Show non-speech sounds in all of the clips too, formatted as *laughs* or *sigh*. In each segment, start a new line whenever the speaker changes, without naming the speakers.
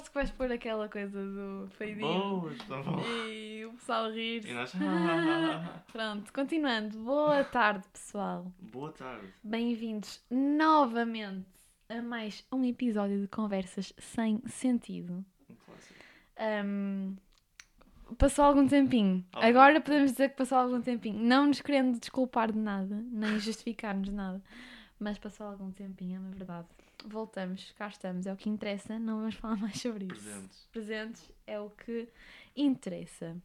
aposto que vais pôr aquela coisa do fade
Boas, tá bom.
e o pessoal rir.
E nós. *laughs*
Pronto, continuando. Boa tarde, pessoal.
Boa tarde.
Bem-vindos novamente a mais um episódio de Conversas Sem Sentido.
Um clássico.
Passou algum tempinho. *laughs*
Algum.
Agora podemos dizer que passou algum tempinho. Não nos querendo desculpar de nada, nem justificar-nos de nada. Mas passou algum tempinho, é uma verdade. Voltamos, cá estamos, é o que interessa. Não vamos falar mais sobre isso.
Presentes.
Presentes é o que interessa.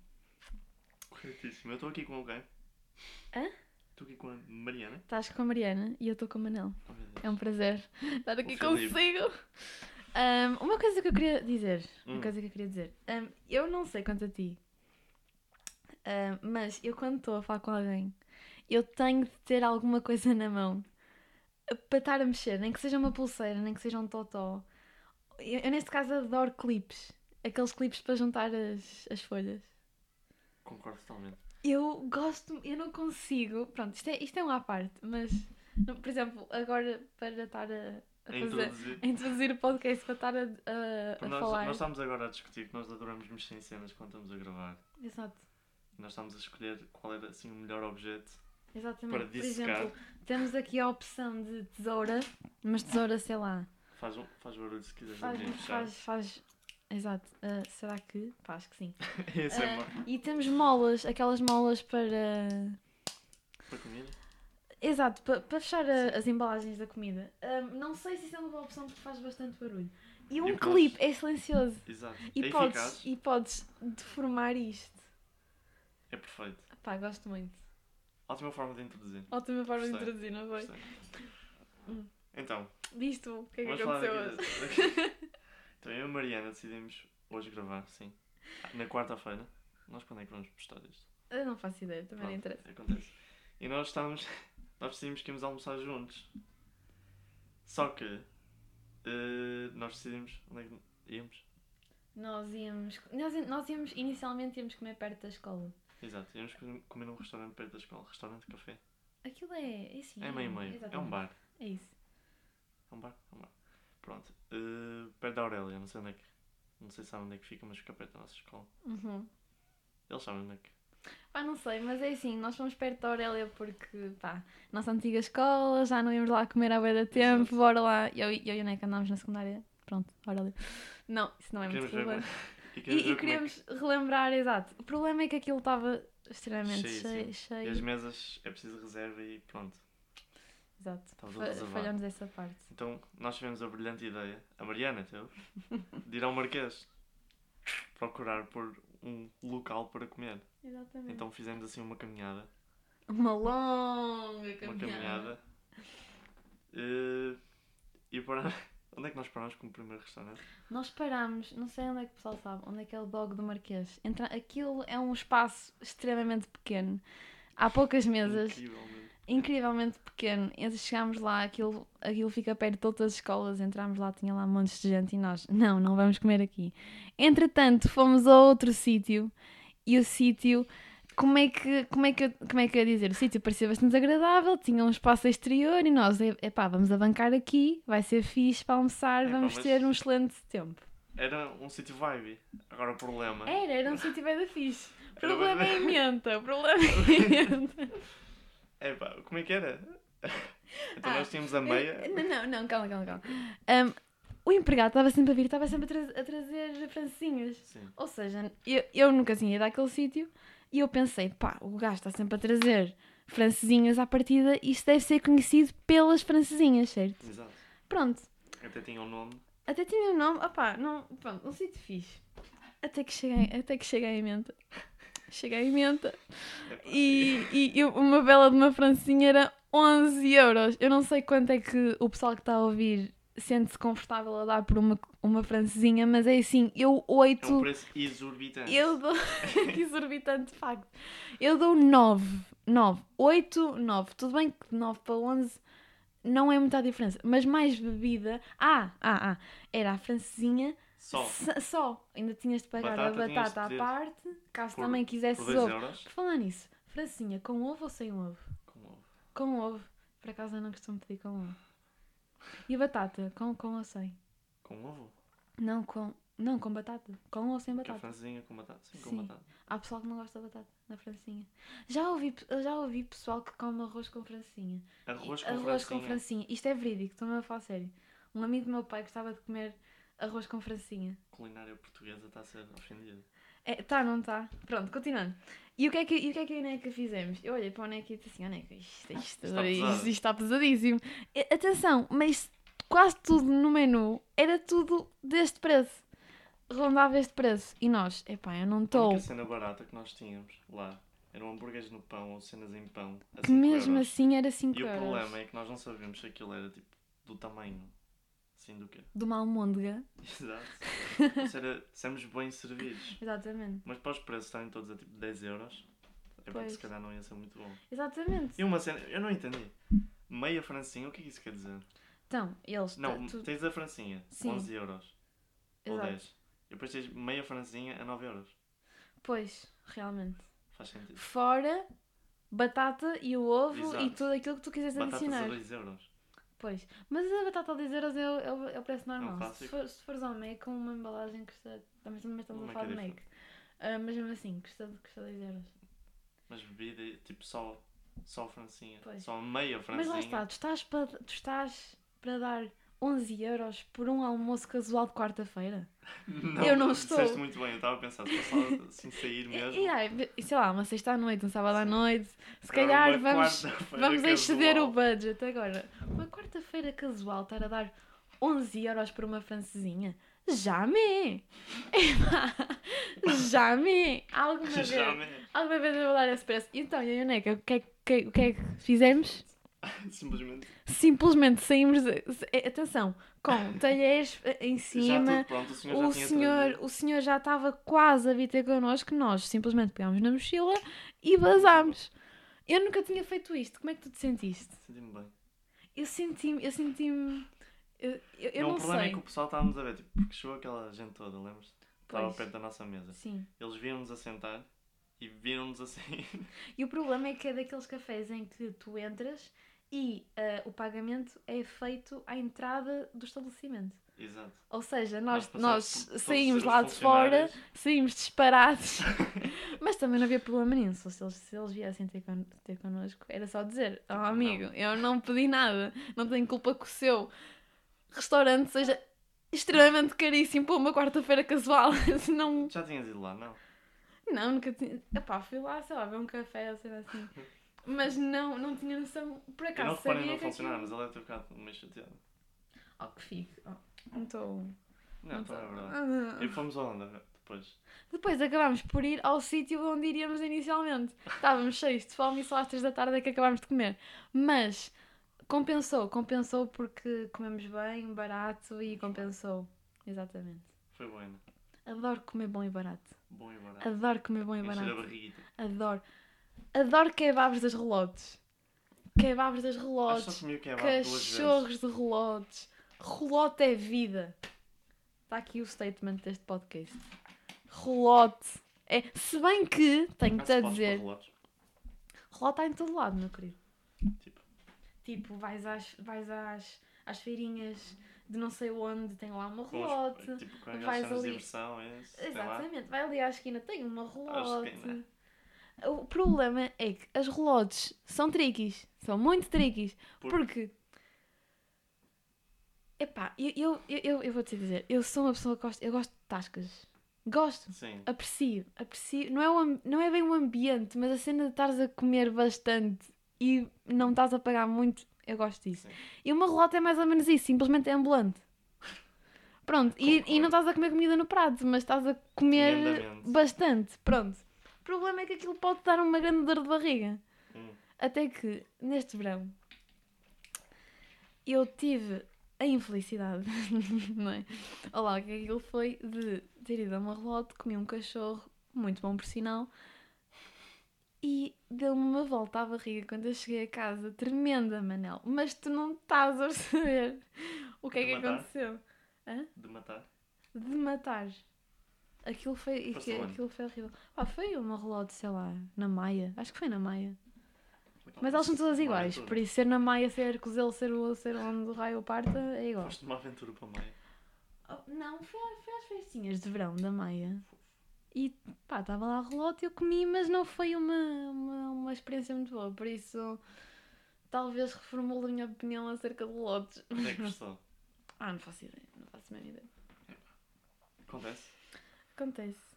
Corretíssimo. Eu estou aqui com alguém.
Hã?
Estou aqui com a Mariana.
Estás com a Mariana e eu estou com o Manel.
Oh.
É um prazer estar aqui
O
consigo. Ahm, uma coisa que eu queria dizer. Uma
Hum.
coisa que eu queria dizer. Ahm, eu não sei quanto a ti. ahm, mas eu quando estou a falar com alguém, eu tenho de ter alguma coisa na mão para estar a mexer, nem que seja uma pulseira, nem que seja um totó. Eu, eu, neste caso adoro clipes. Aqueles clipes para juntar as, as folhas.
Concordo totalmente.
Eu gosto, eu não consigo. Pronto, isto é, isto é um à parte, mas por exemplo, agora para estar a, a fazer,
introduzir.
a introduzir o podcast, para estar a, a, a
nós,
falar.
nós estamos agora a discutir que nós adoramos mexer em cenas quando estamos a gravar.
Exato,
nós estamos a escolher qual era assim o melhor objeto.
Exatamente.
Para
por exemplo, temos aqui a opção de tesoura, mas tesoura, sei lá,
Faz, um, faz barulho se quiseres
faz. faz, faz exato, ah, será que? Pá, acho que sim. *laughs*
Esse é
Ah,
mau.
e temos molas, aquelas molas para.
Para comida?
Exato, para, para fechar a- as embalagens da comida. Ahm, não sei se isso é uma boa opção porque faz bastante barulho. E um
E podes-
clipe é silencioso.
Exato.
E,
é
podes,
eficaz.
e podes deformar isto.
É perfeito.
Pá, gosto muito.
Ótima forma de introduzir.
Ótima forma de
Gostei.
introduzir, não foi?
Gostei.
Hum.
Então,
Diz tu, o que é que aconteceu hoje? *laughs*
Então eu e a Mariana decidimos hoje gravar, sim. Na quarta-feira. Nós quando é que vamos postar isto?
Eu não faço ideia, também não interessa.
Acontece. E nós estamos. *laughs* Nós decidimos que íamos almoçar juntos. Só que. eh, nós decidimos. Onde é que íamos?
Nós íamos, nós, nós íamos, inicialmente íamos comer perto da escola.
Exato, íamos com- comer num restaurante perto da escola. Restaurante café.
Aquilo é, é assim.
É meio meio. É um bar.
É isso.
É um bar? É um bar. Pronto. Eh, perto da Aurélia, não sei onde é que. Não sei se sabe onde é que fica, mas fica perto da nossa escola.
Uhum.
Eles sabem onde é que.
Pá, não sei, mas é assim, nós fomos perto da Aurélia porque, pá, nossa antiga escola, já não íamos lá comer à beira da tempo,
Exato.
bora lá. Eu, eu e o Neca andámos na secundária, pronto, Aurélia. Não, isso não é muito relevante.
E
E, e
como é
queríamos relembrar, exato. O problema é que aquilo estava extremamente
Cheio,
cheio. cheio.
que. E as mesas é preciso reserva e pronto.
Exato. Falhamos essa parte.
Então nós tivemos a brilhante ideia, a Mariana teve, de ir ao Marquês procurar por um local para comer.
Exatamente.
Então fizemos assim uma caminhada.
Uma longa
Uma
caminhada.
caminhada. Eh, e para. Onde é que nós parámos como primeiro restaurante?
Nós parámos, não sei onde é que o pessoal sabe, onde é que é o dog do Marquês. Entra... Aquilo é um espaço extremamente pequeno. Há poucas mesas.
Incrivelmente.
incrivelmente pequeno. Chegámos lá, aquilo, aquilo fica perto de todas as escolas, entramos lá, tinha lá montes de gente e nós, não, não vamos comer aqui. Entretanto, fomos a outro sítio e o sítio, como é que, como é que, eu- como é que eu ia dizer? O sítio parecia bastante agradável, tinha um espaço exterior e nós, epá, vamos abancar aqui, vai ser fixe para almoçar, vamos ter um excelente tempo.
Era um sítio vibe. Agora o problema.
Era, era um sítio da fixe. O
Era
problema é a menta, *laughs* o problema é a menta. *laughs*
É pá, como é que era? *laughs* Então
Ah,
nós tínhamos a meia.
Não, não, não, calma, calma, calma. Um, o empregado estava sempre a vir, estava sempre a, tra- a trazer francinhas.
Sim.
Ou seja, eu, eu nunca tinha ido àquele sítio e eu pensei, pá, o gajo está sempre a trazer francesinhas à partida, isto deve ser conhecido pelas francesinhas, certo?
Exato.
Pronto,
Até tinha um nome.
até tinha um nome, opá, não, pronto, um sítio fixe. Até que cheguei, até que cheguei à emenda. Cheguei à emenda
Epá,
e, e eu- uma vela de uma francinha era 11 euros. Eu não sei quanto é que o pessoal que está a ouvir sente-se confortável a dar por uma, uma francesinha, mas é assim, eu
É um
8.
preço exorbitante.
Eu dou. que *laughs* exorbitante de facto. Eu dou 9. 9. 8, 9. Tudo bem que de 9 para 11 não é muita diferença, mas mais bebida. Ah, ah, ah. Era a francesinha
Só.
Só. Ainda tinhas de pagar
Batata
a batata à parte, caso
por-
também quisesses
Por 2
ovo.
euros.
Por falar nisso, francinha, com ovo ou sem ovo?
Com ovo.
Com ovo. Por acaso eu não costumo pedir com ovo. E a batata? Com, com ou sem?
Com ovo.
Não, com, não, com batata. Com ou sem
é
batata?
franzinha com batata. Sim, com
Sim.
batata.
Há pessoal que não gosta de batata na francinha. Já ouvi, já ouvi pessoal que come arroz com francinha.
Arroz com
arroz
franzinha.
com francinha. Isto é verídico, estou-me a falar sério. Um amigo do meu pai gostava de comer arroz com francinha.
Culinária portuguesa está a ser ofendida.
É, tá, não tá? Pronto, continuando. E o que é que, e o que, é que eu e a Neca fizemos? Eu olhei para o Neca e disse assim, ó Neca, isto, isto,
Está
isto,
pesado."
isto está pesadíssimo. Atenção, mas quase tudo no menu era tudo deste preço. Rondava este preço. E nós, epá, eu não
A
estou...
única cena barata que nós tínhamos lá eram hambúrgueres no pão ou cenas em pão. A
Que
5
mesmo
euros.
assim era 5
E o
euros.
problema é que nós não sabíamos se aquilo era tipo do tamanho. Assim do quê?
De uma almôndega. *laughs*
Exato. se, era, se éramos bem servidos.
Exatamente.
Mas para os preços estarem todos a tipo 10 euros, é porque se calhar não ia ser muito bom.
Exatamente.
E uma cena, eu não entendi. Meia francinha, o que é que isso quer dizer?
Então, eles...
Não,
tu-
tens a francinha,
Sim.
11 euros. Ou
Exato.
10. E depois tens meia francinha a 9 euros.
Pois, realmente.
Faz sentido.
Fora batata e o ovo e
Exato.
tudo aquilo que tu quiseres
Batatas
adicionar.
a 2 euros.
Pois. Mas a batata a 10 euros é o, é o, é o preço normal. se,
clássico.
for, se fores ao Mac com uma embalagem que custa. Também, também estamos a falar
é
de Mac. Ah, mas mesmo assim, custa, custa 10 euros.
Mas bebida, é tipo só, só francinha.
Pois.
Só meia
Mas
francinha.
lá está, tu estás para, tu estás para dar 11 euros por um almoço casual de quarta-feira? Eu não estou.
Disseste muito bem, eu estava a pensar, se passava assim sair
E,
mesmo.
e, ai, e sei lá, uma sexta à noite, um sábado à
Sim.
noite. Se calhar vamos. Vamos exceder o budget agora. Uma quarta-feira casual estar a dar 11 euros por uma francesinha? Jamais! *laughs* Epá, jamais! Alguma *laughs* vez,
Já me...
alguma vez eu vou dar esse preço. Então, e a Ioneca, o que, é, que- o que é que fizemos? *laughs*
Simplesmente.
Simplesmente saímos. de- eh, atenção, com *laughs* talheres eh, em cima.
pronto, o senhor
O senhor,
trazido.
o senhor já estava quase a vir ter connosco, nós simplesmente pegámos na mochila e vazámos. Eu nunca tinha feito isto. Como é que tu te sentiste?
Senti-me bem.
Eu senti-me, eu senti-me. Eu, eu, eu
não,
não
o problema
sei.
é que o pessoal estávamos a ver, tipo, porque chegou aquela gente toda, lembras? Estava perto da nossa mesa.
Sim.
Eles viram-nos a sentar e viram-nos assim.
E o problema é que é daqueles cafés em que tu entras e ah, o pagamento é feito à entrada do estabelecimento.
Exato.
Ou seja, nós, nós
todos
saímos
os
lá de fora, saímos disparados, *laughs* mas também não havia problema nenhum. Se eles, se eles viessem ter, con ter connosco, era só dizer: Oh, amigo, eu não pedi nada, não tenho culpa que o seu restaurante seja extremamente caríssimo para uma quarta-feira casual. *laughs* não,
Já tinhas ido lá, não?
não, nunca tinha. Epá, fui lá, sei lá, ver um café, sei lá assim. *laughs* Mas não, não tinha noção. Por
Eu
acaso
não reparei
sabia
no
que aquilo...
mas ele deve ter ficado meio chateado.
Oh, que fico. Oh, não estou.
Não, então é
tô-
verdade.
Ah.
E fomos aonde depois?
Depois acabámos por ir ao sítio onde iríamos inicialmente. Estávamos cheios de fome e só às três da tarde é que acabámos de comer. Mas compensou, compensou porque comemos bem, barato e compensou. Exatamente.
Foi bueno.
Adoro comer bom e barato.
Bom e barato.
Adoro comer bom e
Encher a
barato. Adoro. Adoro kebabs das relotes. Kebabs das
Acho que
relotes.
só kebab.
Cachorros de relotes. Relote é vida. Está aqui o statement deste podcast. Relote. É, se bem que, tenho-te a dizer, relote está em todo lado, meu querido.
Tipo,
Tipo, vais às, vais às, às feirinhas de não sei onde, tem lá uma relote.
tipo, com
vais ali-
diversão, é.
Exatamente, vai ali à esquina, tem uma relote. O problema é que as relotes são triquis, são muito triquis,
Por-
porque epá, eu, eu, eu, eu, vou-te dizer, eu sou uma pessoa que gosta, eu gosto de tascas, gosto,
Sim.
aprecio, aprecio, não é, não é bem o ambiente, mas a cena de estares a comer bastante e não estás a pagar muito, eu gosto disso.
sim.
E uma relota é mais ou menos isso, simplesmente é ambulante. Pronto, e, e não estás a comer comida no prato, mas estás a comer bastante. Pronto. O problema é que aquilo pode dar uma grande dor de barriga.
Hum.
Até que, neste verão, eu tive a infelicidade, *laughs* não é? Olá, o que é que aquilo foi de ter ido a uma relote, comi um cachorro, muito bom por sinal, e deu-me uma volta à barriga quando eu cheguei a casa, tremenda, Manel. Mas tu não estás a *laughs* perceber o que é
De
que
matar?
aconteceu.
De matar.
De matar. Aquilo foi, aquilo, aquilo foi horrível. Pá, foi uma relote, sei lá, na Maia. Acho que foi na Maia. Mas elas são todas
Uma
iguais, por isso ser na Maia, ser Cozelo, ser o ser onde o raio parta, é igual.
Foste uma aventura para Maia.
Oh, não, foi, a- foi às festinhas de verão da Maia. E pá, estava lá relote, eu comi, mas não foi uma, uma, uma experiência muito boa, por isso talvez reformule a minha opinião acerca de lotes.
Onde é que gostou? *laughs*
ah, não faço ideia, não faço a mesma ideia.
Acontece?
Acontece.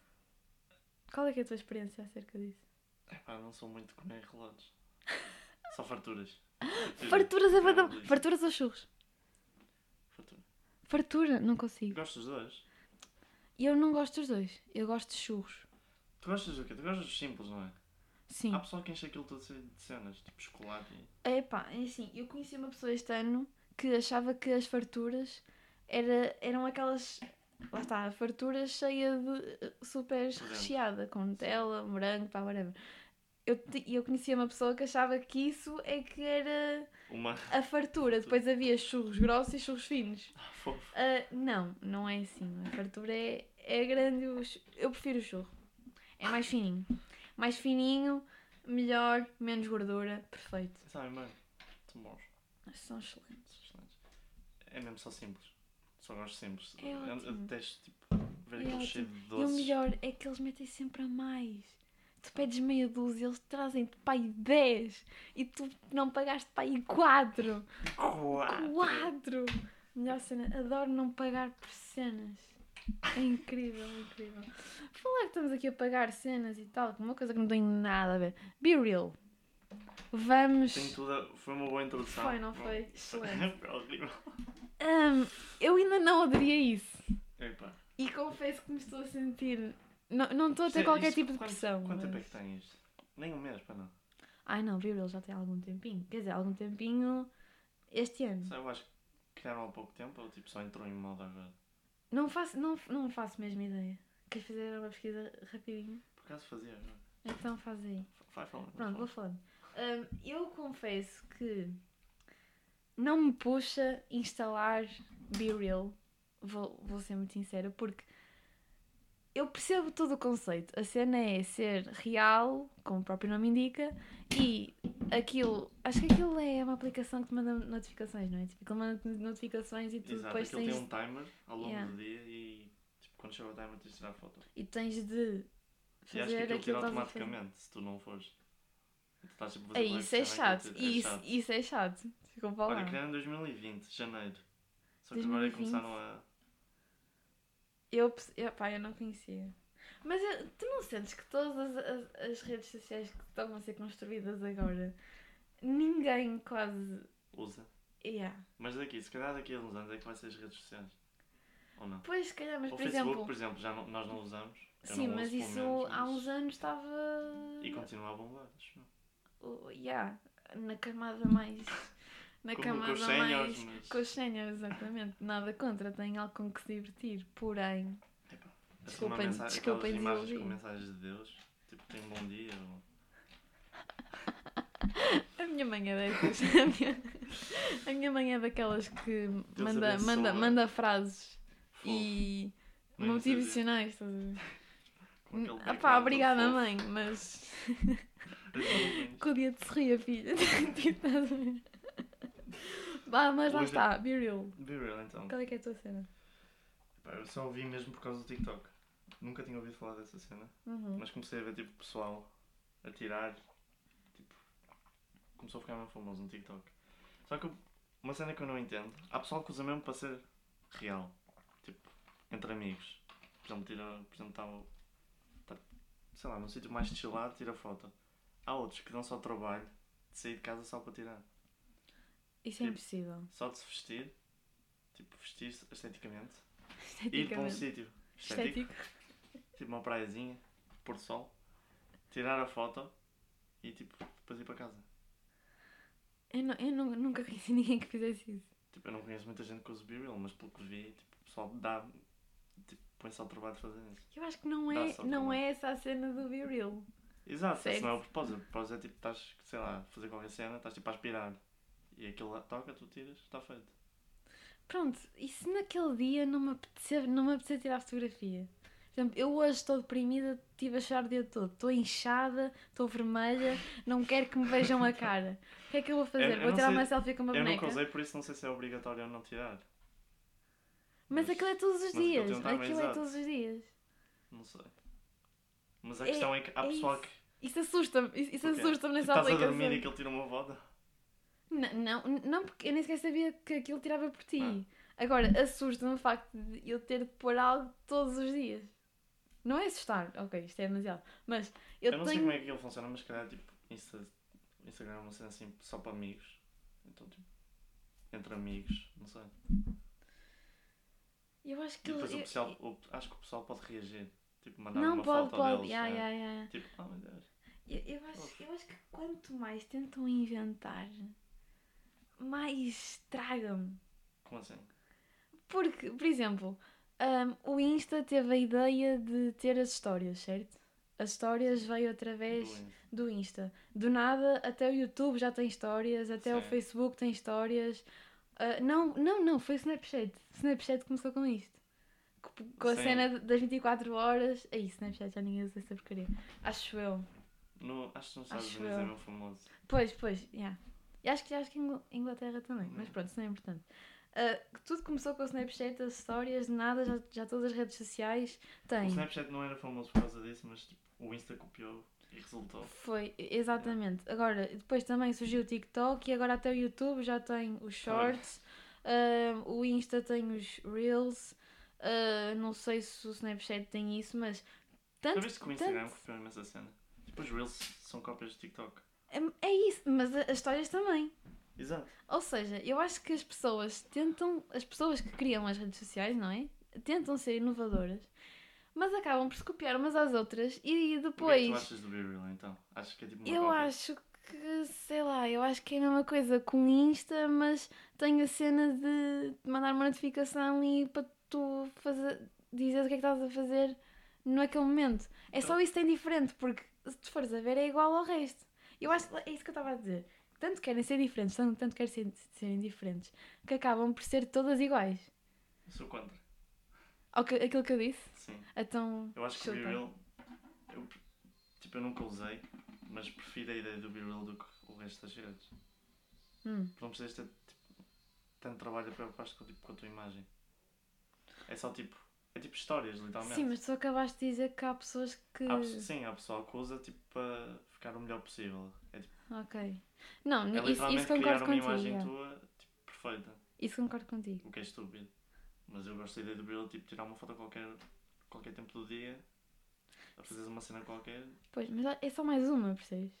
Qual é que é a tua experiência acerca disso?
É pá, não sou muito comer relotes. *laughs* Só farturas.
Farturas é
É,
badão.
delícia.
Farturas ou churros?
Fartura.
Fartura, não consigo.
Gosto dos dois?
Eu não gosto dos dois. Eu gosto de churros.
Tu gostas do quê? Tu gostas dos simples, não é?
Sim.
Há pessoal que enche aquilo todo de cenas, tipo chocolate e...
Epá, é assim, eu conheci uma pessoa este ano que achava que as farturas era, eram aquelas. Lá está, a fartura cheia de eh, super recheada, com Nutella, morango, pá, whatever. Eu, eu conhecia uma pessoa que achava que isso é que era
Uma...
a fartura. Depois havia churros grossos e churros finos.
Fofo.
Ah, não, não é assim. A fartura é, é grande. Eu prefiro o churro. É mais fininho. Mais fininho, melhor, menos gordura. Perfeito.
Sabem bem? São bons.
São excelentes.
É mesmo só simples. Só gosto simples.
É
eu,
ótimo.
detesto, tipo, ver
É
aquele cheio de
E o
doces.
melhor é que eles metem sempre a mais. Tu pedes meia dúzia, eles trazem-te aí 10 e tu não pagaste aí 4.
Quatro.
4! Melhor cena, adoro não pagar por cenas. É incrível, é incrível. Falar que estamos aqui a pagar cenas e tal, é uma coisa que não tem nada a ver. Be real. Vamos.
Tem tudo a- Foi uma boa introdução.
Foi, não foi? *laughs* Excelente.
foi horrível.
Hum, eu ainda não aderia a isso.
Epá.
E confesso que me estou a sentir. Não, não estou a ter
é-
qualquer
isto-
tipo de
quanto-
pressão.
Quanto tempo é
mas-
que isto? Nem um mês, para não.
Ai não, Be Real já tem algum tempinho. Quer dizer, algum tempinho este ano.
Só eu acho que criaram há pouco tempo ou tipo só entrou em moda agora.
Não faço, não, não faço mesmo ideia. Queres fazer uma pesquisa rapidinho?
Por acaso fazia agora.
Então faz aí.
Vai falando.
Pronto, vou
falando.
falando. Hum, eu confesso que não me puxa instalar Be Real. Vou, vou ser muito sincera, porque eu percebo todo o conceito. A cena é ser real, como o próprio nome indica, e aquilo. Acho que aquilo é uma aplicação que te manda notificações, não é? Tipo, aquilo manda notificações e tu
Exato,
depois tens,
tem um timer ao longo
Yeah.
do dia e tipo, quando chega o timer tens de tirar a foto.
e tens de
E acho que
fazer
aquilo tira
fazer.
automaticamente se tu não fores. Tu estás, tipo, a
É,
fazer
isso é
cena,
chato.
tira- é
Isso,
chato.
isso é chato. Para lá.
Olha, criaram em 2020, janeiro. Só que agora é
2020.
começaram a.
Eu, eu, pá, eu não conhecia. Mas eu- tu não sentes que todas as, as, redes sociais que estão a ser construídas agora, ninguém quase.
usa.
Yeah.
Mas daqui, se calhar daqui a uns anos é que vai ser as redes sociais. Ou não?
Pois, se calhar, mas
o
por
Facebook,
exemplo.
por exemplo, já não- nós não usamos. Eu
Sim,
não
mas isso
menos,
há
mas-
uns anos estava.
E continua a bombar, acho
o- yeah, na camada mais. Na
Com- com
camada
os séniores,
mais.
mas-
Com os séniores, exatamente. Nada contra, tem algo com que se divertir. Porém.
Epá, assim,
Desculpem-
mensagem,
desculpem
imagens com mensagens de Deus, tipo, tem um bom dia. Ou... *laughs*
A minha mãe é dessas. *laughs* A minha, a minha mãe é daquelas que manda,
abençoa.
manda, manda frases
Fofo.
e
Mãe,
motivacionais.
Com
Ah pá, obrigada
fofo.
mãe, mas *laughs* com o dia de se rir, filha. Mas lá
Hoje-
está, be real.
Be real então.
Qual é que é a tua cena?
Eu só ouvi mesmo por causa do TikTok. Nunca tinha ouvido falar dessa cena.
Uhum.
Mas comecei a ver tipo pessoal a tirar. Tipo. Começou a ficar mesmo famoso no TikTok. Só que eu- uma cena que eu não entendo. Há pessoal que usa mesmo para ser real. Tipo, entre amigos. Por exemplo, tira. Por exemplo, está. Tá, sei lá, num sítio mais chillado, tira foto. Há outros que dão só trabalho de sair de casa só para tirar.
Isso é
Tipo,
impossível.
Só de se vestir. Tipo, vestir-se esteticamente. Ir para um sítio estético.
Estético.
Tipo uma praiazinha, pôr do sol, tirar a foto e tipo, depois ir para casa.
Eu, não- eu nu- nunca conheci ninguém que fizesse isso.
Tipo, eu não conheço muita gente que usa B-Real, mas pelo que vi, tipo, o pessoal dá, tipo, põe-se ao trabalho de fazer isso.
Eu acho que não é, não é essa a cena do Be Real.
Exato,
Certo.
esse não é o propósito. O propósito é tipo, estás, sei lá, a fazer qualquer cena, estás tipo a aspirar. E aquilo lá toca, tu tiras, está feito.
Pronto, e se naquele dia não me apetecer, não me apetecer tirar fotografia? Por exemplo, eu hoje estou deprimida, estive a chorar o dia todo. Estou inchada, estou vermelha, não quero que me vejam a cara. O que é que eu vou fazer?
Eu- eu
vou tirar
sei-
uma selfie com uma
Eu
boneca?
nunca usei, por isso não sei se é obrigatório ou não tirar.
Mas
Mas-
aquilo é todos os
aquilo
dias. Aquilo é todos os dias.
Não sei. Mas a
É-
questão é que há
é
pessoal
isso.
que.
Isso assusta-me. Isso, isso assusta-me nessa
estás a
aplicação.
dormir e que ele tira uma foto?
Não, não, não, porque eu nem sequer sabia que aquilo tirava por ti.
Ah.
Agora, assusta-me o facto de eu ter de pôr algo todos os dias. Não é assustar, ok, isto é demasiado. Mas eu,
Eu, não sei
tenho.
como é que ele funciona, mas se calhar tipo, Insta, Instagram é uma cena assim só para amigos. Então tipo, entre amigos, não sei.
Eu acho que
E depois
ele-
o
eu-
pessoal, o- acho que o pessoal pode reagir. Tipo, mandar
Não,
uma
pode,
foto
pode.
deles.
Ya,
é.
ya, ya.
Tipo, oh meu Deus.
Eu, eu acho, eu acho que quanto mais tentam inventar, mais estragam-me.
Como assim?
Porque, por exemplo, hum, o Insta teve a ideia de ter as histórias, certo? As histórias veio através
Do Insta.
do Insta. Do nada, até o YouTube já tem histórias, até o
Sim.
Facebook tem histórias. Ah, não, não, não, foi o Snapchat. Snapchat começou com isto. Com- a
Sim.
cena das 24 horas. Aí, Snapchat já ninguém usa essa porcaria. Acho eu.
No, acho que Estados
Acho
Unidos é
eu.
mesmo famoso.
Pois, pois, yeah. E acho que acho que em Inglaterra também, mas
Hum.
pronto, isso não é importante. Ah, tudo começou com o Snapchat, as histórias, nada, já, já todas as redes sociais
O
têm.
Snapchat não era famoso por causa disso, mas tipo, o Insta copiou e resultou.
Foi, exatamente. Agora, depois também surgiu o TikTok e agora até o YouTube já tem os Shorts, ah, o Insta tem os Reels, ah, não sei se o Snapchat tem isso, mas
Já
tanto,
viste que o Instagram
tanto-
copiou imensa cena? Tipo, os Reels são cópias de TikTok.
É, é isso, mas as histórias também.
Exato.
Ou seja, eu acho que as pessoas tentam, as pessoas que criam as redes sociais, não é? Tentam ser inovadoras, mas acabam por se copiar umas às outras e
O que é que
depois.
tu achas do Real então? Achas que é tipo uma
Eu
cópia?
acho que, sei lá, eu acho que é a mesma coisa com o Insta, mas tem a cena de mandar uma notificação e para tu fazer, dizer o que é que estás a fazer naquele momento. É só isso que tem diferente, porque se tu fores a ver é igual ao resto. Eu acho que é isso que eu estava a dizer. Tanto querem ser diferentes, tanto, tanto querem ser, serem diferentes, que acabam por ser todas iguais.
Eu sou contra.
Que- aquilo que eu disse.
Sim.
Então,
Eu acho que o Be
chuta.
Real. Eu, tipo, eu nunca usei, mas prefiro a ideia do Be Real do que o resto das redes.
Hum.
Porque não precisas ter tipo, tanto trabalho a preocupar-te com, tipo, com a tua imagem. É só tipo. É tipo histórias, literalmente.
Sim, mas tu acabaste de dizer que há pessoas que.
Há sim, há pessoal que usa tipo para ficar o melhor possível. É, tipo,
Ok. Não,
é
isso, isso
criar
concordo
uma
contigo.
imagem
yeah.
tua tipo, perfeita.
Isso concordo contigo.
O que é estúpido. Mas eu gosto da ideia do Real, tipo, tirar uma foto a qualquer, qualquer tempo do dia, a fazeres uma cena qualquer,
Pois, mas é só mais uma, percebes?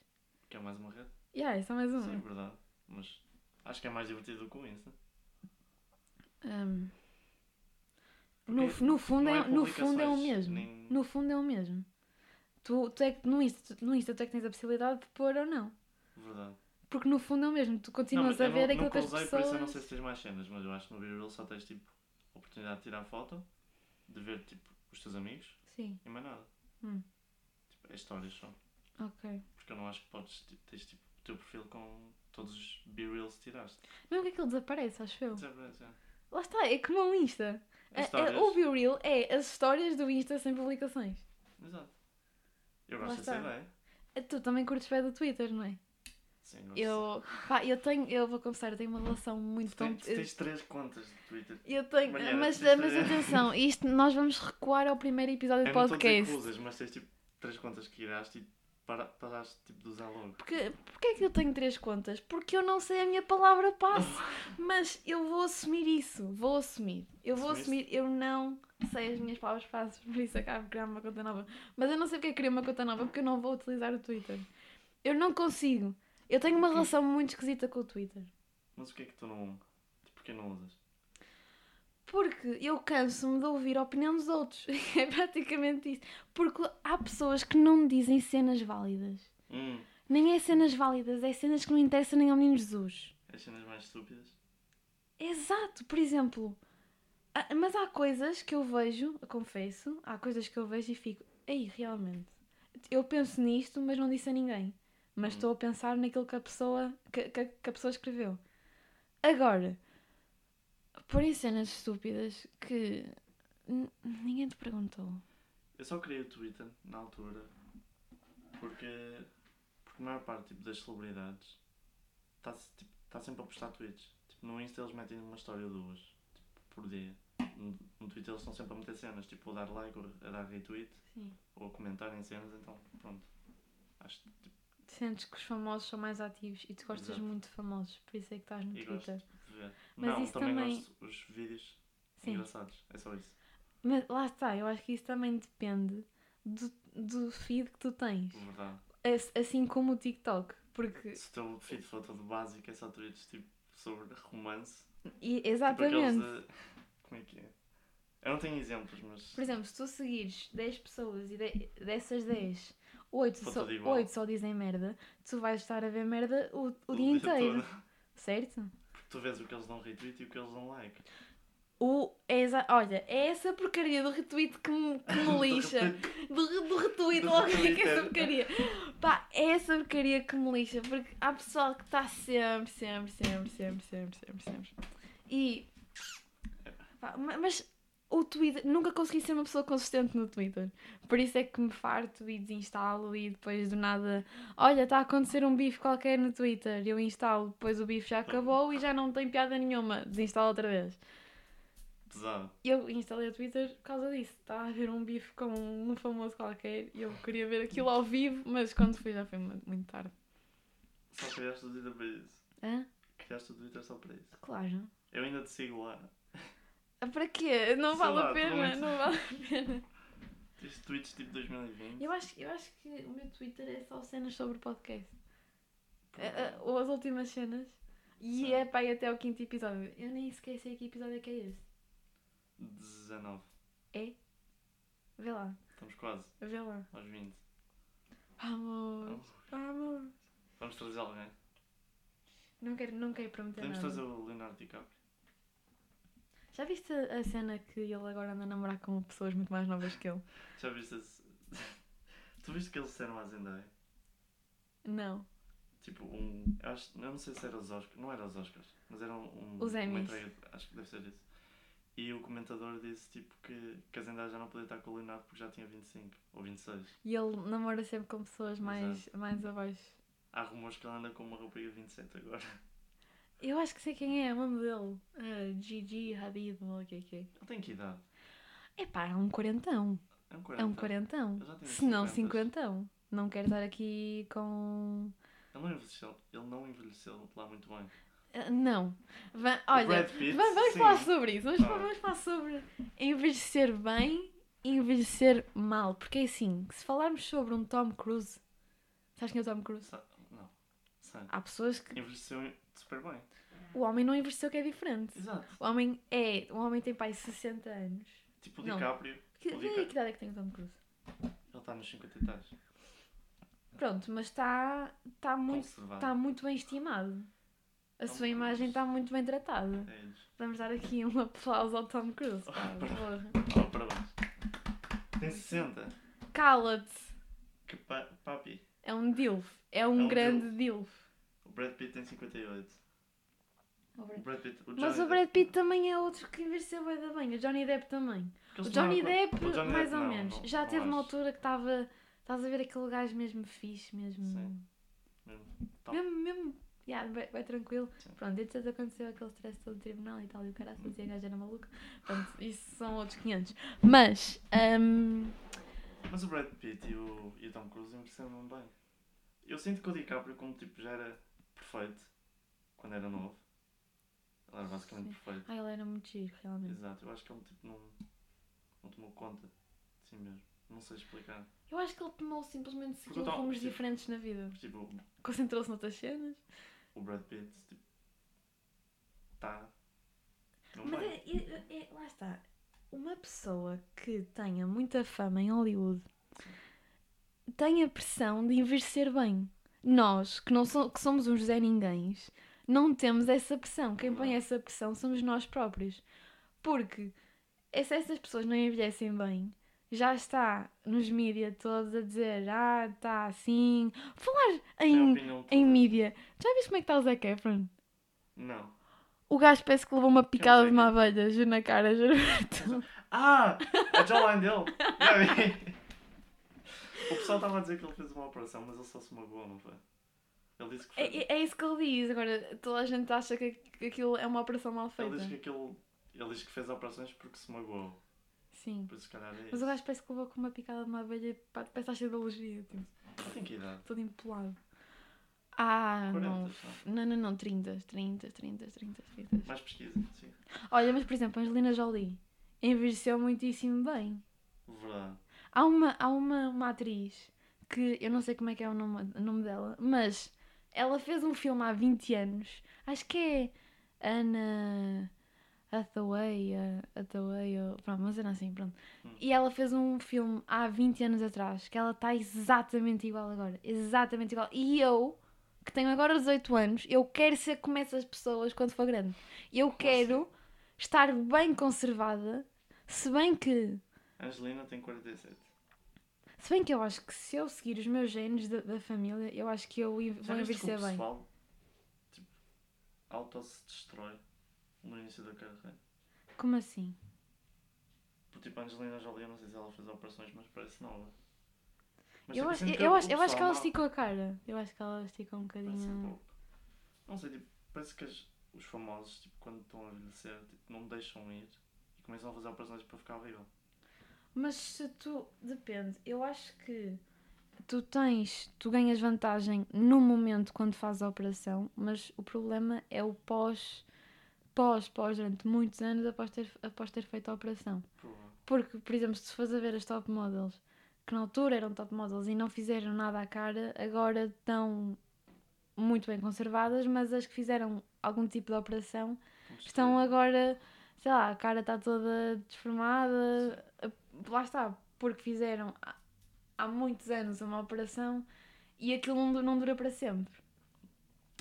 que é mais uma rede.
Yeah, é só mais uma.
Sim, verdade. Mas acho que é mais divertido do que o Insta.
Um, no, no, fundo é,
é
no fundo é o mesmo.
nem-
No fundo é o mesmo. Tu, tu é que no Insta, no Insta tu é que tens a possibilidade de pôr ou não.
Verdade.
Porque no fundo é o mesmo. Tu
Não,
continuas
mas
a ver
não-
aquilo que as pessoas.
por isso eu não sei se tens mais cenas, mas eu acho que no Be Real só tens tipo a oportunidade de tirar foto, de ver tipo os teus amigos
Sim,
e mais nada.
Hum.
Tipo, é histórias só.
ok.
Porque eu não acho que podes tipo, tens tipo o teu perfil com todos os Be Reals que tiraste.
Mesmo que aquilo desaparece, acho eu.
Isso é.
Lá está, é como o Insta.
É
É- o Be Real é as histórias do Insta sem publicações.
Exato. Eu gosto dessa ideia.
Tu também curtes bem do Twitter, não é?
Sim, gosto.
Eu, pá, eu tenho, eu vou confessar, eu tenho uma relação muito tão.
tu tens três contas de Twitter.
Eu tenho,
Mariana,
mas, mas atenção, isto nós vamos recuar ao primeiro episódio
Eu
do
não
podcast.
usas, mas tens tipo três contas que iraste e para, paraste tipo, de usar logo.
Porque, porque é que eu tenho três contas? Porque eu não sei a minha palavra passe. *laughs* mas eu vou assumir isso. Vou assumir. Eu vou
Assumiste?
assumir. Eu não sei as minhas palavras passes, por isso acabo de criar uma conta nova. Mas eu não sei porque é criar uma conta nova, porque eu não vou utilizar o Twitter. Eu não consigo. Eu tenho uma relação muito esquisita com o Twitter.
Mas o que é que tu não. Porquê não usas?
Porque eu canso-me de ouvir a opinião dos outros. *laughs* É praticamente isso. Porque há pessoas que não me dizem cenas válidas.
Hum,
Nem é cenas válidas, é cenas que não interessam nem ao menino Jesus.
as cenas mais estúpidas.
Exato, por exemplo. Ah, Mas há coisas que eu vejo, confesso, há coisas que eu vejo e fico, ei, realmente. Eu penso nisto, mas não disse a ninguém. Mas
Hum.
estou a pensar naquilo que a pessoa, que, que, que a pessoa escreveu. Agora, porém cenas estúpidas que ninguém te perguntou.
Eu só criei o Twitter na altura porque, porque a maior parte tipo, das celebridades está tipo, tá sempre a postar tweets. Tipo, no Insta eles metem uma história ou duas por dia. No, no Twitter eles estão sempre a meter cenas, tipo a dar like ou a dar retweet
Sim.
ou a comentar em cenas, então pronto. Acho que tipo,
Sentes que os famosos são mais ativos e tu gostas
Exato.
muito de famosos, por isso é que estás no
E gosto.
Twitter.
de ver.
Mas
Não,
isso
também,
também-
gosto dos vídeos
Sim.
engraçados. É só isso.
Mas lá está, eu acho que isso também depende do, do feed que tu tens.
Verdade.
As- Assim como o TikTok. Porque.
Se o teu feed for todo básico, é só tweets tipo sobre romance.
E-
Tipo
exatamente.
de... Como é que é? Eu não tenho exemplos, mas.
Por exemplo, se tu seguires 10 pessoas e de- dessas 10, 8
For
só,
tudo igual.
8 só dizem merda, tu vais estar a ver merda o, o,
o
dia inteiro.
todo.
Certo?
Porque tu vês o que eles dão retweet e o que eles dão like.
O, é exa- olha, é essa porcaria do retweet que me, que me *laughs* lixa. Do, do retweet,
Do
logo é que é essa
retweet.
porcaria. Pá, é essa porcaria que me lixa, porque há pessoal que está sempre, sempre, sempre, sempre, sempre, sempre, sempre. E. pá, ma- mas o Twitter. Nunca consegui ser uma pessoa consistente no Twitter. Por isso é que me farto e desinstalo e depois do nada. Olha, está a acontecer um bife qualquer no Twitter. Eu instalo, depois o bife já acabou e já não tem piada nenhuma. Desinstalo outra vez.
Pesado.
Eu instalei o Twitter por causa disso. Estava a ver um bife com um famoso qualquer e eu queria ver aquilo ao vivo, mas quando fui já foi mu- muito tarde.
Só criaste o Twitter para isso.
Hã?
Criaste o Twitter só para isso.
Claro.
Eu ainda te sigo lá.
Ah, Para quê? Não
Sei
vale
lá,
a pena, não vale a pena.
Tens tweets tipo 2020.
Eu acho, eu acho que o meu Twitter é só cenas sobre podcast. Ah, ah, Ou as últimas cenas. E
Sim.
é para ir até o quinto episódio. Eu nem sequer sei que episódio é que é esse.
19.
Vê lá,
Estamos quase
vê lá.
aos 20.
Vamos, vamos.
Vamos trazer alguém.
Não quero, não quero prometer
Podemos
nada.
trazer o Leonardo DiCaprio.
Já viste a cena que ele agora anda a namorar com pessoas muito mais novas que ele? *laughs*
Já viste esse... *laughs* Tu viste que eles disseram à Zendaya?
Não.
Tipo, um. Eu, acho, eu não sei se era os Oscars. Não era os Oscars, mas era um.
Os
uma
Emmys.
entrega- acho que deve ser isso. E o comentador disse tipo que, que a Zendaya já não podia estar com o Leonardo porque já tinha 25 ou 26.
E ele namora sempre com pessoas mais, mais abaixo.
Há rumores que ele anda com uma rapariga de 27 agora.
Eu acho que sei quem é, o nome dele. Ah, Gigi Hadid, ou o que é que é.
Ele tem que idade?
É pá, é um quarentão.
É um 40.
É um quarentão. Se não,
50.
cinquentão. Não quero estar aqui com...
Ele não envelheceu, ele não envelheceu lá muito bem.
Ah, não. Va- olha,
Pitt,
va- vamos
sim.
falar sobre isso. Vamos,
Ah.
vamos falar sobre envelhecer bem e envelhecer mal. Porque é assim, se falarmos sobre um Tom Cruise... Sabes quem é o Tom Cruise?
Sa- Não. Sei.
Há pessoas que...
Envelheceu super bem.
O homem não envelheceu que é diferente.
Exato.
O homem é. O homem tem pai 60 anos.
Tipo o
Não.
DiCaprio.
Que,
O
vê
Dica-
aí que idade é que tem o Tom Cruise?
Ele está nos 50 e tais.
Pronto, mas está tá muito,
Conservado.
tá muito bem estimado. A
Tom
sua imagem
Cruise.
está muito bem tratada.
É.
Vamos dar aqui um aplauso ao Tom Cruise. pá, porra.
Oh, parabéns. Tem 60.
Cala-te!
Que pa papi.
É um DILF. É um
É um
grande DILF.
O Brad Pitt tem 58. O Brad Pitt. O
Mas o Brad Pitt também é outro que envelheceu bem da bem. O Johnny Depp também. O Johnny
tomaram-
Depp,
o Johnny
mais
Depp
ou
não,
menos.
não-
Já
não
teve uma altura que estava. Estás a ver aquele gajo mesmo fixe, mesmo.
Sim. Mesmo.
Mesmo, mesmo, yeah, bem, bem tranquilo.
Sim.
Pronto, antes aconteceu aquele stress todo do tribunal e tal, e o cara dizia que a gaja era maluca. Pronto, isso são outros 500. Mas, hum,
Mas o Brad Pitt e o, e o Tom Cruise mesmo bem. Eu sinto que o DiCaprio, como tipo, já era perfeito quando era novo. Ele era basicamente
Sim.
perfeito.
ai, ele era muito giro, realmente.
Exato, eu acho que ele tipo não, não tomou conta de si mesmo. Não sei explicar.
Eu acho que ele tomou simplesmente seguiu rumos
tipo-
diferentes na vida.
Tipo,
Concentrou-se noutras cenas.
O Brad Pitt, tipo, tá. Não
Mas é, é- é- lá está. Uma pessoa que tenha muita fama em Hollywood tem a pressão de envelhecer bem. Nós, que, não so- que somos uns Zé Ninguéns, não temos essa pressão. Quem põe essa pressão somos nós próprios. Porque se essas pessoas não envelhecem bem, já está nos mídias todos a dizer ah, está assim. Falar em, em mídia. Já viste como é que está o Zac Efron?
Não.
O gajo parece que levou uma picada de
é
uma
é?
abelha, juro na cara, juro.
Ah! A jawline dele! Já vi! O pessoal estava a dizer que ele fez uma operação, mas ele só se magoou, não foi? Ele disse que foi.
É, é- é isso que ele diz. Agora, toda a gente acha que que aquilo é uma operação mal feita.
Ele diz que aquilo. Ele diz que fez operações porque se magoou.
Sim.
Por isso, se calhar, é
Mas
isso.
o gajo parece que levou com uma picada de uma abelha e pá, parece cheio de alergia, tipo,
tem que idade?
todo empolado. Ah,
40,
não.
só.
Não, não, não, 30, 30, 30, 30, 30.
Mais pesquisa, sim.
Olha, mas por exemplo, a Angelina Jolie envelheceu muitíssimo bem.
Verdade.
Há uma, há uma, uma atriz que eu não sei como é que é o nome, o nome dela, mas ela fez um filme há 20 anos, acho que é Anna Hathaway, Hathaway, pronto, mas era assim, pronto.
Hum.
E ela fez um filme há 20 anos atrás, que ela está exatamente igual agora, exatamente igual. E eu, que tenho agora 18 anos, eu quero ser como essas pessoas quando for grande. Eu quero estar bem conservada, se bem que
Angelina tem 47.
se bem que eu acho que se eu seguir os meus genes da, da família, eu acho que eu vou envelhecer bem.
pessoal tipo, auto-se destrói no início da carreira?
Como assim?
Porque tipo, a Angelina Jolie, não sei se ela fez operações, mas parece nova. Mas,
Eu
tipo,
acho,
sinto
eu, acho, eu acho que ela esticou a cara. Eu acho que ela esticou um
Parece um
bocadinho.
pouco. Não sei, tipo, parece que as- os famosos, tipo, quando estão a envelhecer, tipo, não deixam ir e começam a fazer operações para ficar viva.
Mas se tu. Depende. Eu acho que tu tens. Tu ganhas vantagem no momento quando fazes a operação, mas o problema é o pós. Pós, pós, durante muitos anos após ter, após ter feito a operação. Porque, por exemplo, se fores a ver as top models, que na altura eram top models e não fizeram nada à cara, agora estão muito bem conservadas, mas as que fizeram algum tipo de operação estão agora, sei lá, a cara está toda deformada. Lá está, porque fizeram há- muitos anos uma operação e aquilo não dura para sempre.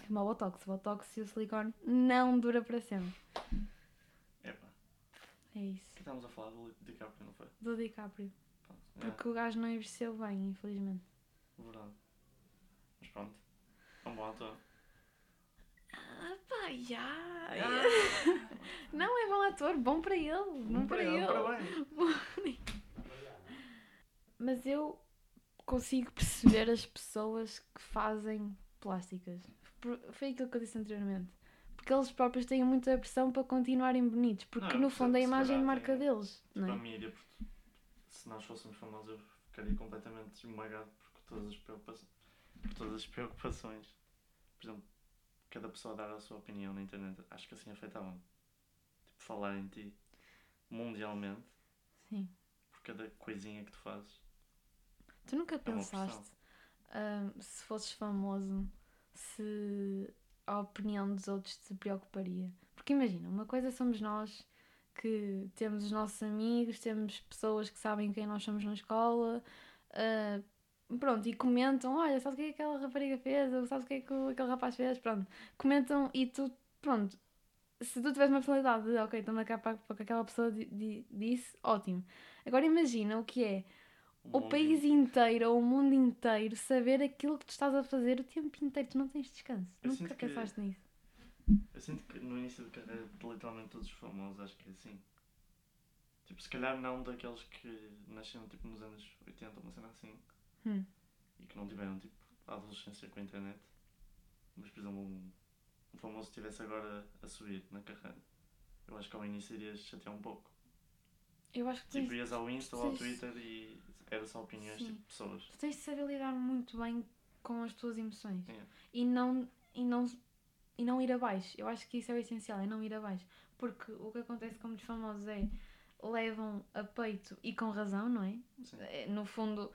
É Como o Botox. O Botox e o silicone não dura para sempre.
Epá,
É isso.
que estávamos a falar do DiCaprio, não foi?
Do DiCaprio.
Pronto.
Porque o gajo não envelheceu bem, infelizmente.
É, verdade. Mas pronto. É um bom ator.
Ah, pá, já. *laughs* Não é bom ator, bom para ele. Não para ele.
Parabéns. *laughs*
Mas eu consigo perceber as pessoas que fazem plásticas. Foi aquilo que eu disse anteriormente. Porque eles próprios têm muita pressão para continuarem bonitos. Porque
Não,
no fundo é a imagem de marca
tem-
deles. Não é?
mídia, porque se nós fôssemos famosos eu ficaria completamente esmagado por todas as preocupações. Por todas as preocupações. Por exemplo, cada pessoa dar a sua opinião na internet, acho que assim afetava-me. Tipo, falar em ti mundialmente
Sim.
por cada coisinha que tu fazes.
Tu nunca
É
pensaste, ahm, se fosses famoso, se a opinião dos outros te preocuparia? Porque imagina, uma coisa somos nós que temos os nossos amigos, temos pessoas que sabem quem nós somos na escola, ah, pronto, e comentam, olha, sabes o que é que aquela rapariga fez, ou sabes o que é que aquele rapaz fez, pronto, comentam e tu, pronto, se tu tiveres uma personalidade de, ok, estou-me capa para o que aquela pessoa di- di- disse, ótimo. Agora imagina o que é o país inteiro ou o mundo inteiro saber aquilo que tu estás a fazer o tempo inteiro. Tu não tens descanso.
Eu
Nunca
que-
pensaste nisso.
Eu sinto que no início de carreira literalmente todos os famosos acho que é assim. Tipo, se calhar não daqueles que nasceram tipo nos anos 80, uma cena assim,
Hum.
e que não tiveram tipo a adolescência com a internet. Mas por exemplo um, um famoso que estivesse agora a subir na carreira. Eu acho que ao início irias chatear um pouco.
Eu acho que
Tipo,
tens,
ias ao Insta ou ao Twitter e era só opiniões
Sim.
tipo de pessoas.
tu tens de saber lidar muito bem com as tuas emoções
É.
e não, e, não, e não ir abaixo. Eu acho que isso é o essencial, é não ir abaixo. Porque o que acontece com muitos famosos é levam a peito e com razão, não é?
Sim.
É, No fundo,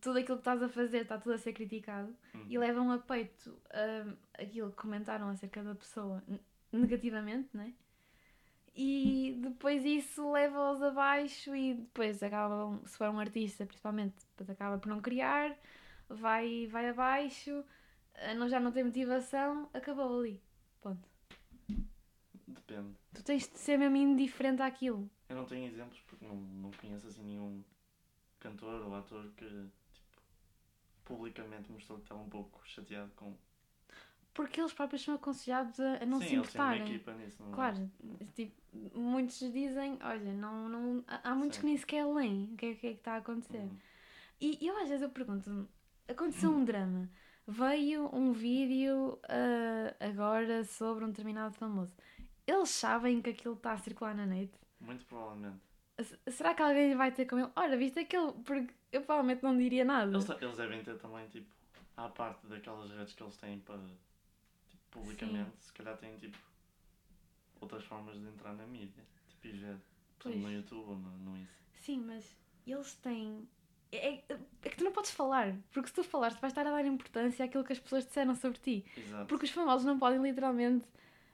tudo aquilo que estás a fazer está tudo a ser criticado.
Hum.
e levam a peito hum, aquilo que comentaram acerca da pessoa negativamente, né? E depois isso leva-os abaixo e depois acabam, se for um artista principalmente, depois acaba por não criar, vai, vai abaixo, eh, não, já não tem motivação, acabou ali. Ponto.
Depende.
Tu tens de ser mesmo indiferente àquilo.
Eu não tenho exemplos porque não, não conheço assim nenhum cantor ou ator que tipo, publicamente mostrou que estava um pouco chateado com.
Porque eles próprios são aconselhados a, não
Sim,
se importarem.
equipa nisso. Não é?
Claro, tipo, muitos dizem, olha, não, não, há muitos
Sim.
que nem sequer leem o que é, que é que está a acontecer.
Uhum.
E eu às vezes eu pergunto-me, aconteceu um drama, veio um vídeo ah, agora sobre um determinado famoso. Eles sabem que aquilo está a circular na net?
Muito provavelmente.
Será que alguém vai ter com ele? Olha, viste aquilo? Porque eu provavelmente não diria nada.
Eles, eles devem ter também, tipo, à parte daquelas redes que eles têm para, publicamente, se calhar têm, tipo, outras formas de entrar na mídia. Tipo, ir ver, no. YouTube ou no, no Insta.
Sim, mas eles têm. É, é- é que tu não podes falar, porque se tu falares, tu vais estar a dar importância àquilo que as pessoas disseram sobre ti.
Exato.
Porque os famosos não podem literalmente.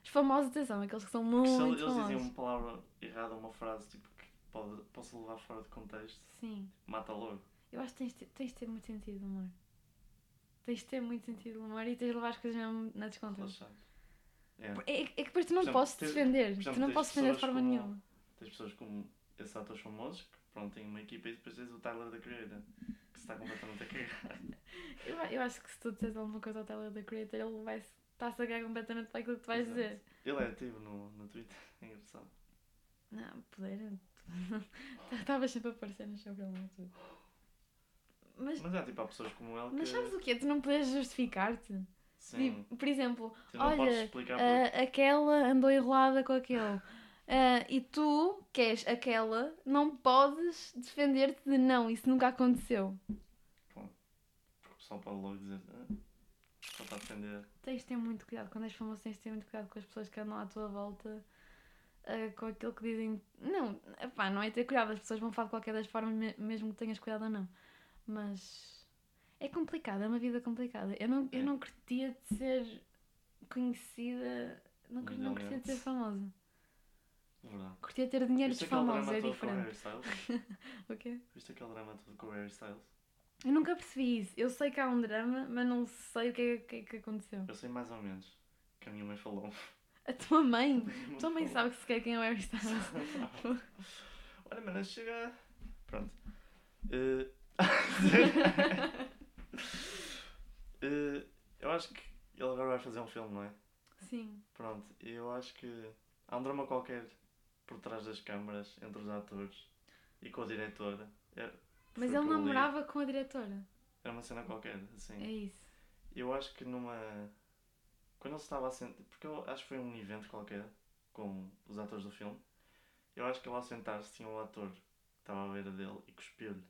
Os famosos, atenção, aqueles que são
Porque se
muito
eles
famosos.
dizem uma palavra errada, uma frase, tipo, que pode, possa levar fora de contexto,
Sim.
mata logo.
Eu acho que tens de, ter- tens de ter muito sentido humor. Tens de ter muito sentido de humor e tens de levar as coisas mesmo na desconta.
É.
É, é que depois tu não
exemplo,
podes
tens-
defender.
exemplo,
tu não podes defender de forma
como-
nenhuma.
Tens pessoas como esses atores famosos que pronto, têm uma equipa e depois tens o Tyler da Creator que se está completamente a cagar. *laughs*
Eu, eu acho que se tu disseres alguma coisa ao Tyler da Creator, ele vai estar-se a cagar completamente para aquilo que tu vais
Exato.
dizer.
Ele é ativo no, no Twitter, *laughs* é engraçado.
Não, poder. *laughs* Estavas sempre a aparecer no seu programa tudo. Mas,
Mas é tipo, há pessoas como ele que.
mas sabes o quê? Tu não podes justificar-te.
Sim,
Tipo, por exemplo, olha, ah, aquela andou enrolada com aquele. Ah, e tu, que és aquela, não podes defender-te de não, isso nunca aconteceu.
porque o pessoal pode logo dizer. Ah, só está a defender.
Tens de ter muito cuidado. Quando és famoso, tens de ter muito cuidado com as pessoas que andam à tua volta, ah, com aquilo que dizem. Não, epá, não é ter cuidado, as pessoas vão falar de qualquer das formas, me- mesmo que tenhas cuidado ou não. Mas é complicado, é uma vida complicada. Eu não, eu
É.
não curtia de ser conhecida, não, cur- não curtia de ser famosa.
Verdade.
Curtia de ter dinheiro
Viste aquele
famosos, é diferente. *laughs* O quê?
Viste aquele drama todo com o Harry Styles?
Eu nunca percebi isso. Eu sei que há um drama, mas não sei o que é que, é que aconteceu.
Eu sei mais ou menos. Que a minha mãe falou.
A tua mãe? *laughs*
A
tua mãe sabe que sequer quem é o Harry Styles. *laughs*
Olha, mano, chega. Pronto. Eh, *laughs* eh, eu acho que ele agora vai fazer um filme, não é?
Sim.
Pronto, e eu acho que há um drama qualquer por trás das câmaras, entre os atores e com a diretora. É-
Mas ele namorava com a diretora.
Era uma cena qualquer, assim.
É isso.
Eu acho que numa. Quando ele estava a sentar. Porque eu acho que foi um evento qualquer com os atores do filme. Eu acho que ele ao sentar-se tinha um ator que estava à beira dele e cuspiu-lhe.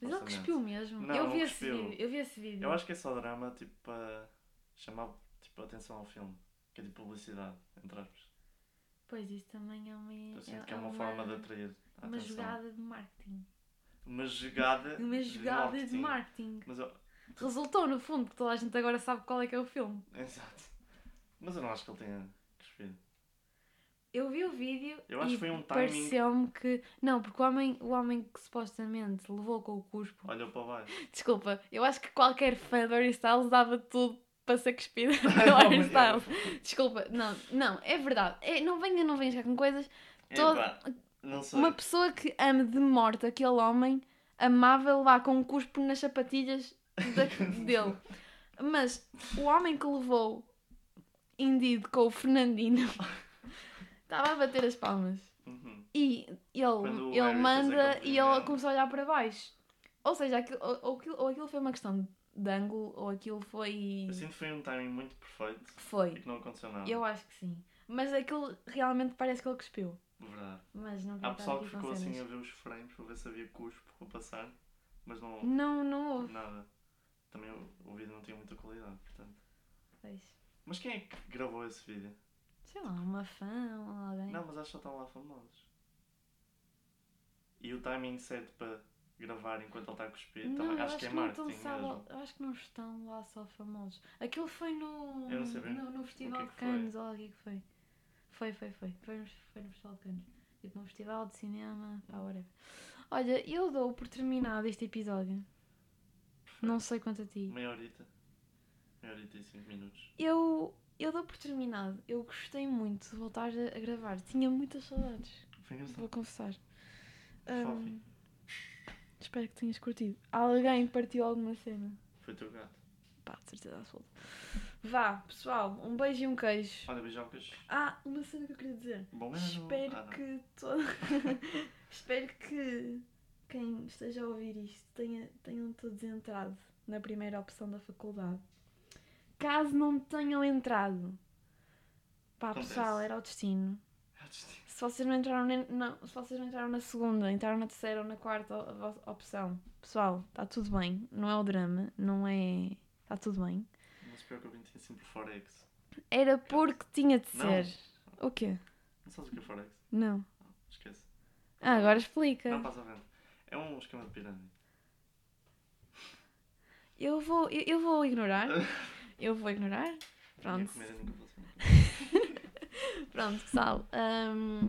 Mas ele cuspiu mesmo.
Não,
eu
não
vi esse
cuspiu.
vídeo. Eu vi esse vídeo.
Eu acho que é só drama tipo para chamar tipo, a atenção ao filme. Que é tipo publicidade, entre aspas.
Pois isso também é uma.
Eu sinto que é uma, forma de atrair a
Uma
atenção.
jogada de marketing.
Uma jogada. *laughs*
Uma jogada de
marketing.
marketing.
Mas eu...
Resultou no fundo, porque toda a gente agora sabe qual é que é o filme. *laughs*
Exato. Mas eu não acho que ele tenha cuspido.
Eu vi o vídeo
Eu acho
e
que foi um timing-
pareceu-me que. Não, porque o homem, o homem que supostamente levou com o cuspo.
Olhou para baixo. *laughs*
Desculpa, eu acho que qualquer fã do Harry Styles dava tudo para ser cuspido *laughs* *laughs* pelo Harry Styles. Desculpa, não, não, é verdade. É, não venha, não venha com coisas.
Sei.
Uma pessoa que ame de morte aquele homem amava levar com um cuspo nas sapatilhas dele. Mas o homem que levou Indeed com o Fernandino estava a bater as palmas.
Uhum.
E ele, ele
Harry
manda e ele começou a olhar para baixo. Ou seja, aquilo, ou, aquilo, ou aquilo foi uma questão de ângulo, ou aquilo foi.
Eu sinto que foi um timing muito perfeito e
Foi.
que não aconteceu nada.
Eu acho que sim. Mas aquilo realmente parece que ele cuspiu.
Verdade.
Mas não
Há pessoal que ficou assim a ver os frames para ver se havia cuspo a passar, mas não
Não, não houve.
nada. Também o, o vídeo não tinha muita qualidade, portanto.
Pois.
Mas quem é que gravou esse vídeo?
Sei lá, uma fã ou alguém.
Não, mas acho que só estão lá famosos. E o timing certo para gravar enquanto ele está a cuspir,
Não,
também, acho que é marketing
só lá- acho que não estão lá só famosos. Aquilo foi no,
Eu não sei bem
no, no
o
Festival
é
de. Cannes, ou o que é que foi. Foi, foi, foi. Foi no, foi no Festival de Cannes. Tipo, no Festival de Cinema, pá, whatever. Olha, eu dou por terminado este episódio. Não sei quanto a ti.
Meia horita. Meia horita e cinco minutos.
Eu, eu dou por terminado. Eu gostei muito de voltar a, a gravar. Tinha muitas saudades.
Foi engraçado.
Vou confessar. Ahm, espero que tenhas curtido. Alguém partiu alguma cena?
Foi teu gato.
Pá, de certeza absoluta. Vá, pessoal, um beijo e um queijo.
Olha, beijocas.
Ah, uma cena que eu queria dizer.
Bom.
Espero
Ah,
que todo... *laughs* Espero que quem esteja a ouvir isto tenha, tenham todos entrado na primeira opção da faculdade. Caso não tenham entrado, pá,
Acontece.
pessoal, era o destino.
É o destino.
Se vocês não entraram, nem- não, se vocês não entraram na segunda, entraram na terceira ou na quarta opção, pessoal, está tudo bem. Não é o drama, não é. Está tudo bem.
Não se preocupem, tinha sempre Forex.
Era porque tinha de
Não.
ser. O quê?
Não sabes o que é Forex?
Não.
Não, esquece.
Ah, agora explica.
Não passa à frente. É um esquema de pirâmide.
Eu vou, eu, eu vou ignorar. *laughs* Eu vou ignorar. Pronto. *laughs* Pronto, pessoal. hum,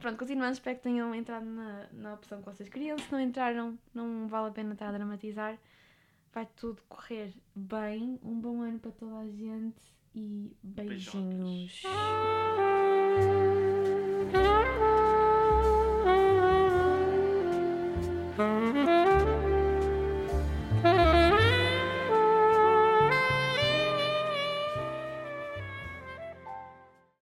pronto, continuando, espero que tenham entrado na, na opção que vocês queriam. Se não entraram, não vale a pena estar a dramatizar. Vai tudo correr bem. Um bom ano para toda a gente e beijinhos.
You.